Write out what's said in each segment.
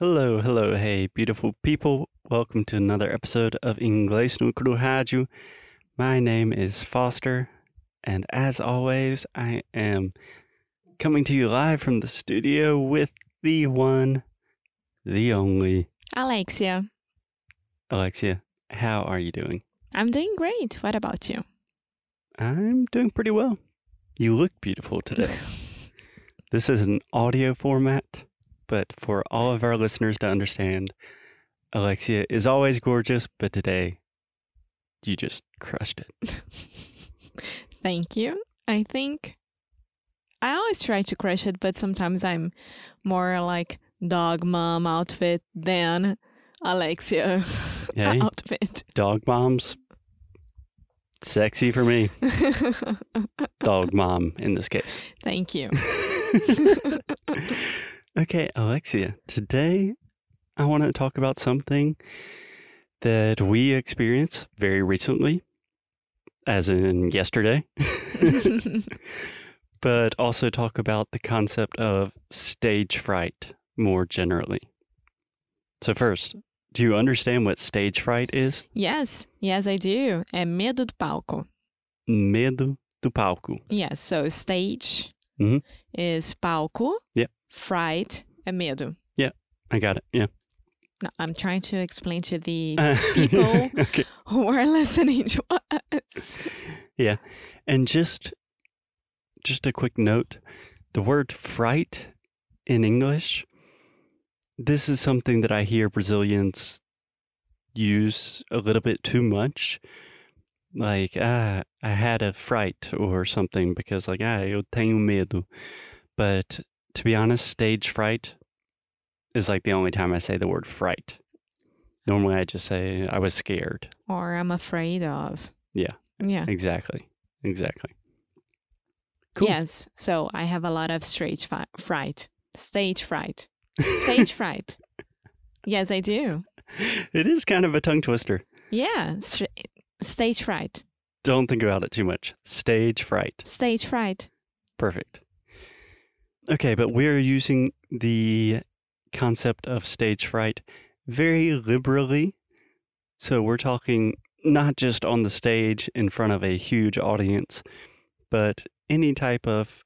Hello, hello, hey, beautiful people. Welcome to another episode of Inglês no Rádio. My name is Foster, and as always, I am coming to you live from the studio with the one, the only Alexia, Alexia. How are you doing? I'm doing great. What about you? I'm doing pretty well. You look beautiful today. this is an audio format, but for all of our listeners to understand, Alexia is always gorgeous, but today you just crushed it. Thank you. I think I always try to crush it, but sometimes I'm more like dog mom outfit than Alexia Hey. outfit. Dog moms, sexy for me. Dog mom in this case. Thank you. Okay, Alexia, today I want to talk about something that we experienced very recently, as in yesterday, but also talk about the concept of stage fright more generally. So, first, do you understand what stage fright is? yes, yes, I do. É medo do palco. Medo do palco. Yes, so stage Mhm. is palco. Yep. Fright é medo. Yeah, I got it. Yeah. No, I'm trying to explain to the People. okay. who are listening to us. Yeah. And just just a quick note, the word fright in English, this is something that I hear Brazilians use a little bit too much. Like, ah, I had a fright or something because like, ah, eu tenho medo. But to be honest, stage fright is like the only time I say the word fright. Normally I just say I was scared. or I'm afraid of. Yeah. Yeah. Exactly. Exactly. Cool. Yes. So I have a lot of stage fi- fright, stage fright, stage fright. Yes, I do. It is kind of a tongue twister. Yeah. St- stage fright, Don't think about it too much. Stage fright. stage fright. Perfect. Okay, but we're using the concept of stage fright very liberally. So we're talking not just on the stage in front of a huge audience, but any type of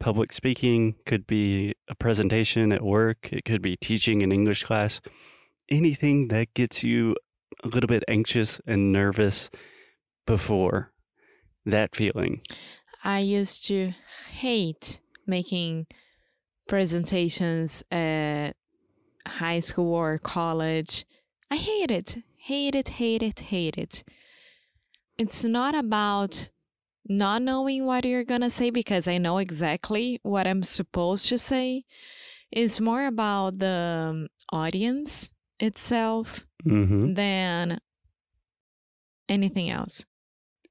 public speaking could be a presentation at work, it could be teaching an English class, anything that gets you a little bit anxious and nervous before that feeling. I used to hate making presentations at high school or college. I hate it. Hate it, hate it, hate it. It's not about not knowing what you're going to say because I know exactly what I'm supposed to say. It's more about the um, audience itself Mm-hmm. than anything else.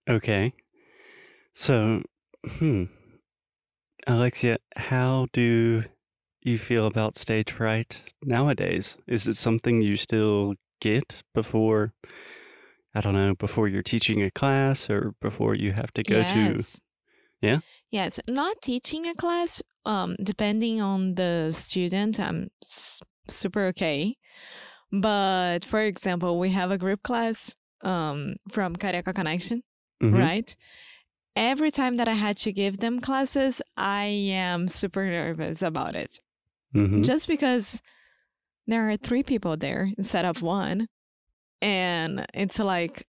Okay. So, hmm. Alexia, how do you feel about stage fright nowadays? Is it something you still get before, I don't know, before you're teaching a class or before you have to go to? Yeah? Yes, not teaching a class. Um, depending on the student, I'm s- super okay. But for example, we have a group class um from Careca Connection, Mhm. right? Every time that I had to give them classes, I am super nervous about it. Mhm. Just because there are three people there instead of one. And it's like,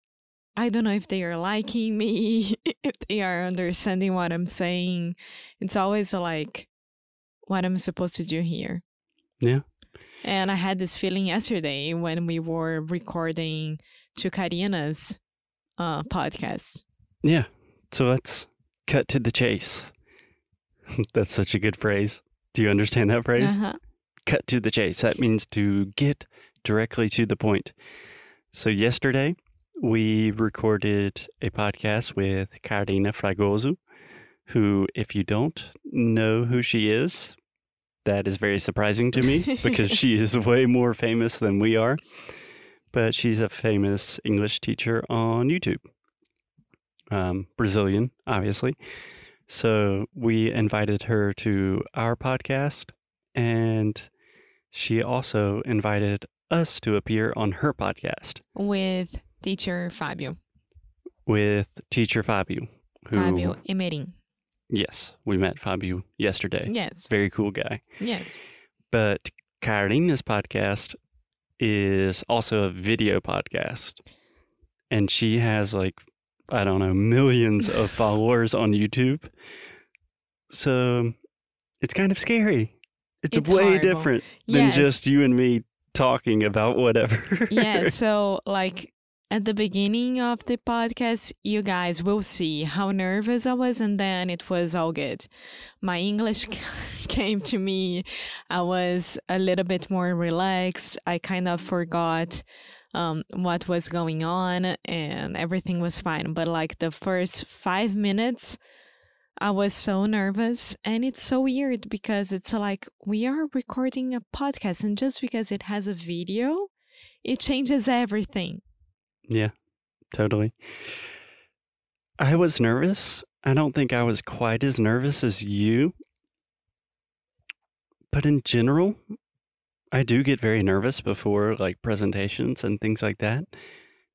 I don't know if they are liking me, if they are understanding what I'm saying. It's always like, what I'm supposed to do here. Yeah. And I had this feeling yesterday when we were recording to Karina's uh, podcast. Yeah. So let's cut to the chase. That's such a good phrase. Do you understand that phrase? Uh-huh. cut to the chase. That means to get directly to the point. So, yesterday we recorded a podcast with Karina Fragoso, who, if you don't know who she is, that is very surprising to me because she is way more famous than we are. But she's a famous English teacher on YouTube, um, Brazilian, obviously. So we invited her to our podcast, and she also invited us to appear on her podcast with teacher Fabio. with teacher Fabio. Who, Fabio Emerim. Yes, we met Fabio yesterday. Yes. Very cool guy. Yes. But Karina's podcast is also a video podcast. And she has like, I don't know, millions of followers on YouTube. So it's kind of scary. It's, It's way horrible. different than Yes. just you and me talking about whatever. yeah, so like at the beginning of the podcast, you guys will see how nervous I was, and then it was all good. My English came to me. I was a little bit more relaxed. I kind of forgot um, what was going on, and everything was fine. But like the first five minutes, I was so nervous, and it's so weird because it's like we are recording a podcast, and just because it has a video, it changes everything. Yeah, totally. I was nervous. I don't think I was quite as nervous as you. But in general, I do get very nervous before like presentations and things like that.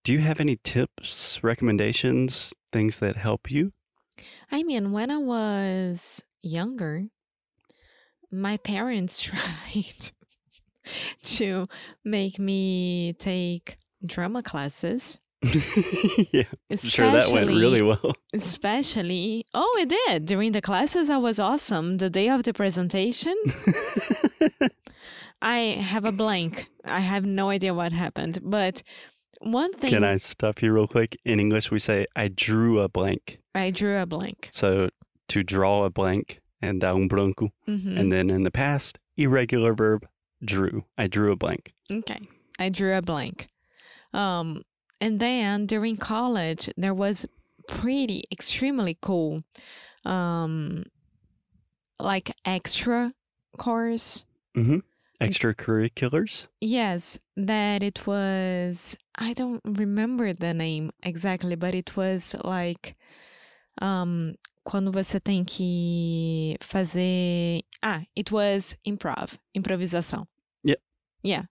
Do you have any tips, recommendations, things that help you? I mean, when I was younger, my parents tried to make me take drama classes. yeah, I'm sure that went really well. Especially, oh, it did. During the classes, I was awesome. The day of the presentation, I have a blank. I have no idea what happened. But one thing, Can I stop you real quick? In English, we say, I drew a blank. I drew a blank. So to draw a blank and dar um branco. hmm And then in the past, irregular verb, drew. I drew a blank. Okay. I drew a blank. Um, and then during college, there was pretty extremely cool, um, like extra course. Mm-hmm. Extracurriculars? Yes, that it was. I don't remember the name exactly, but it was like, um, quando você tem que fazer. Ah, it was improv, improvisação. Yep. Yeah.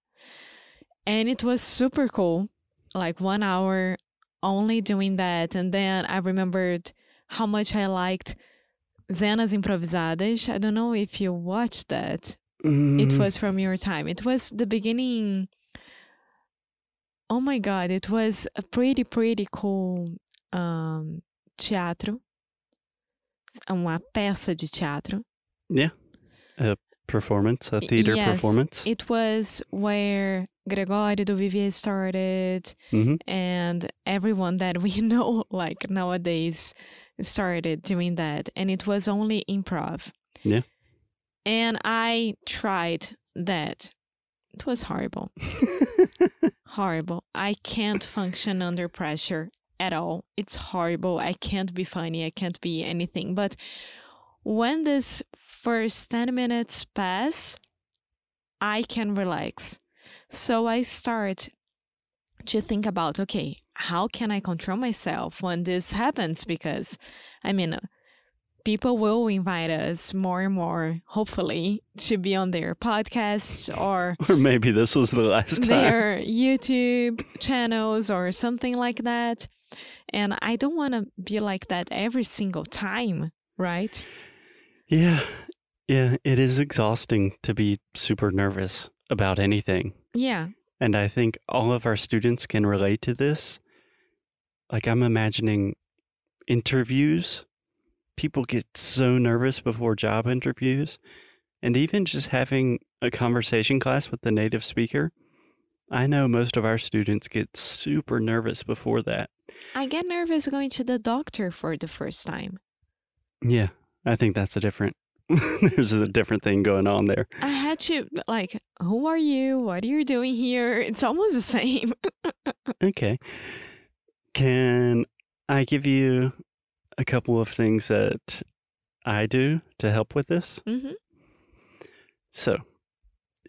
And it was super cool. Like one hour only doing that. And then I remembered how much I liked Zenas Emprovisadas. I don't know if you watched that. It Mm, was from your time. It was the beginning. Oh my God, it was a pretty, pretty cool um, teatro. Uma peça de teatro. Yeah. A performance, a theater yes, performance. It was where Gregorio Duvivier started hmm and everyone that we know like nowadays started doing that and it was only improv. Yeah. and i tried that. It was horrible. Horrible. I can't function under pressure at all. It's horrible. I can't be funny. I can't be anything. But when this first 10 minutes pass i can relax so i start to think about okay how can i control myself when this happens because i mean people will invite us more and more hopefully to be on their podcasts or or maybe this was the last time. their youtube channels or something like that and i don't want to be like that every single time right Yeah. Yeah. It is exhausting to be super nervous about anything. yeah And I think all of our students can relate to this. Like, I'm imagining interviews. People get so nervous before job interviews. And even just having a conversation class with the native speaker, I know most of our students get super nervous before that. i get nervous going to the doctor for the first time Yeah, I think that's a different, there's a different thing going on there. I had to like, who are you? What are you doing here? It's almost the same. Okay. Can I give you a couple of things that I do to help with this? hmm So,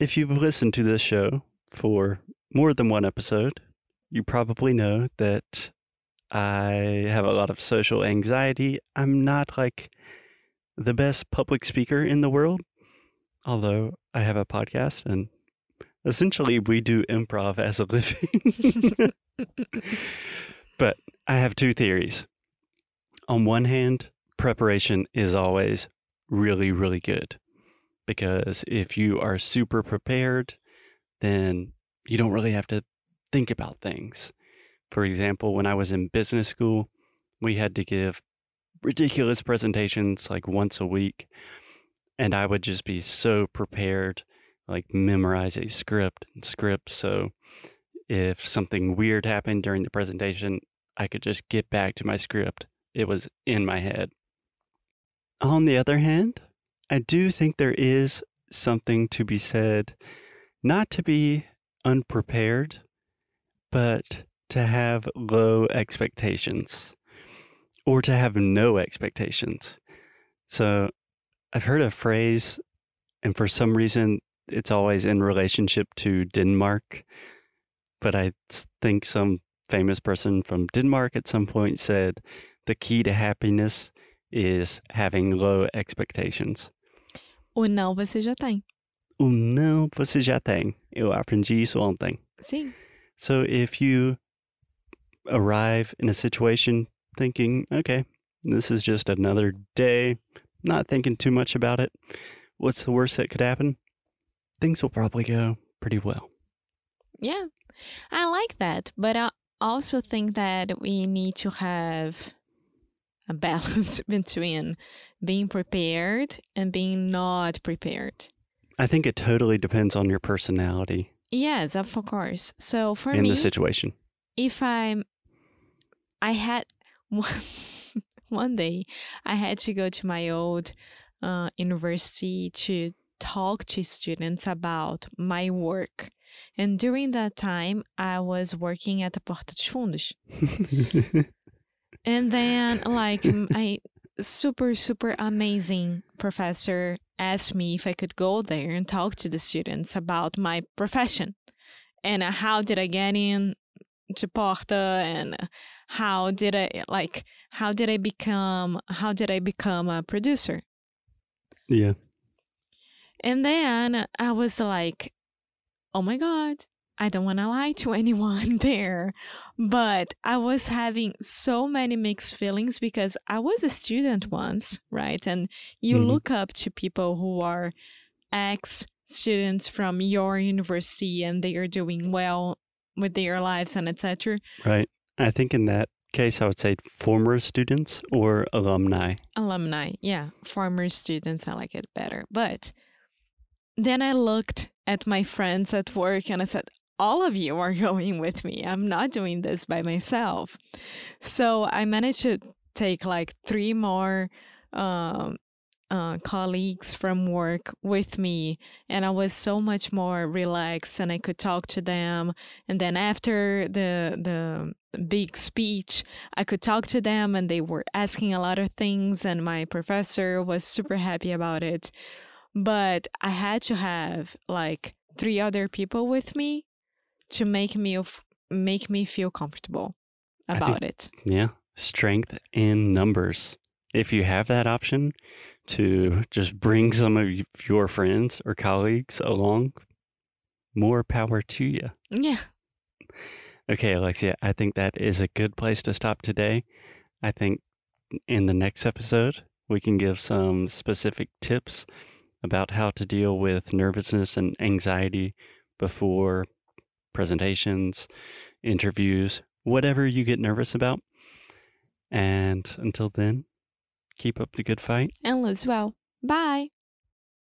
if you've listened to this show for more than one episode, you probably know that I have a lot of social anxiety. I'm not like the best public speaker in the world, although I have a podcast and Essentially, we do improv as a living. but I have two theories. On one hand, preparation is always really, really good because if you are super prepared, then you don't really have to think about things. For example, when I was in business school, we had to give ridiculous presentations like once a week. And I would just be so prepared, like memorize a script and script. So if something weird happened during the presentation, I could just get back to my script. It was in my head. On the other hand, I do think there is something to be said, not to be unprepared, but to have low expectations or to have no expectations. So I've heard a phrase, and for some reason, it's always in relationship to Denmark. But I think some famous person from Denmark at some point said the key to happiness is having low expectations. O não você já tem. O não você já tem. Eu aprendi isso ontem. Sim. So if you arrive in a situation thinking, okay, this is just another day, not thinking too much about it, what's the worst that could happen? Things will probably go pretty well. Yeah. I like that, but I also think that we need to have a balance between being prepared and being not prepared. I think it totally depends on your personality Yes, of course. So for in me, the situation. if I'm, I had one, one day I had to go to my old uh, university to talk to students about my work. And during that time, I was working at the Porta dos Fundos. And then, like, I super, super amazing professor asked me if I could go there and talk to the students about my profession and uh, how did I get in to Porta and how did I like how did I become how did I become a producer? yeah. And then I was like, oh my God, I don't want to lie to anyone there. But I was having so many mixed feelings because I was a student once, right? And you Mhm. look up to people who are ex students from your university and they are doing well with their lives and etc. Right. I think in that case, I would say former students or alumni. alumni yeah former students i like it better. But then i looked at my friends at work and i said all of you are going with me. I'm not doing this by myself. So i managed to take like three more um, uh, colleagues from work with me and i was so much more relaxed and i could talk to them. And then after the the big speech I could talk to them and they were asking a lot of things and my professor was super happy about it. But I had to have like three other people with me to make me of make me feel comfortable about it. Yeah. Strength in numbers. If you have that option to just bring some of your friends or colleagues along, more power to you. Yeah. Okay, Alexia, I think that is a good place to stop today. I think in the next episode, we can give some specific tips about how to deal with nervousness and anxiety before presentations, interviews, whatever you get nervous about. And until then, keep up the good fight. And as well. Bye.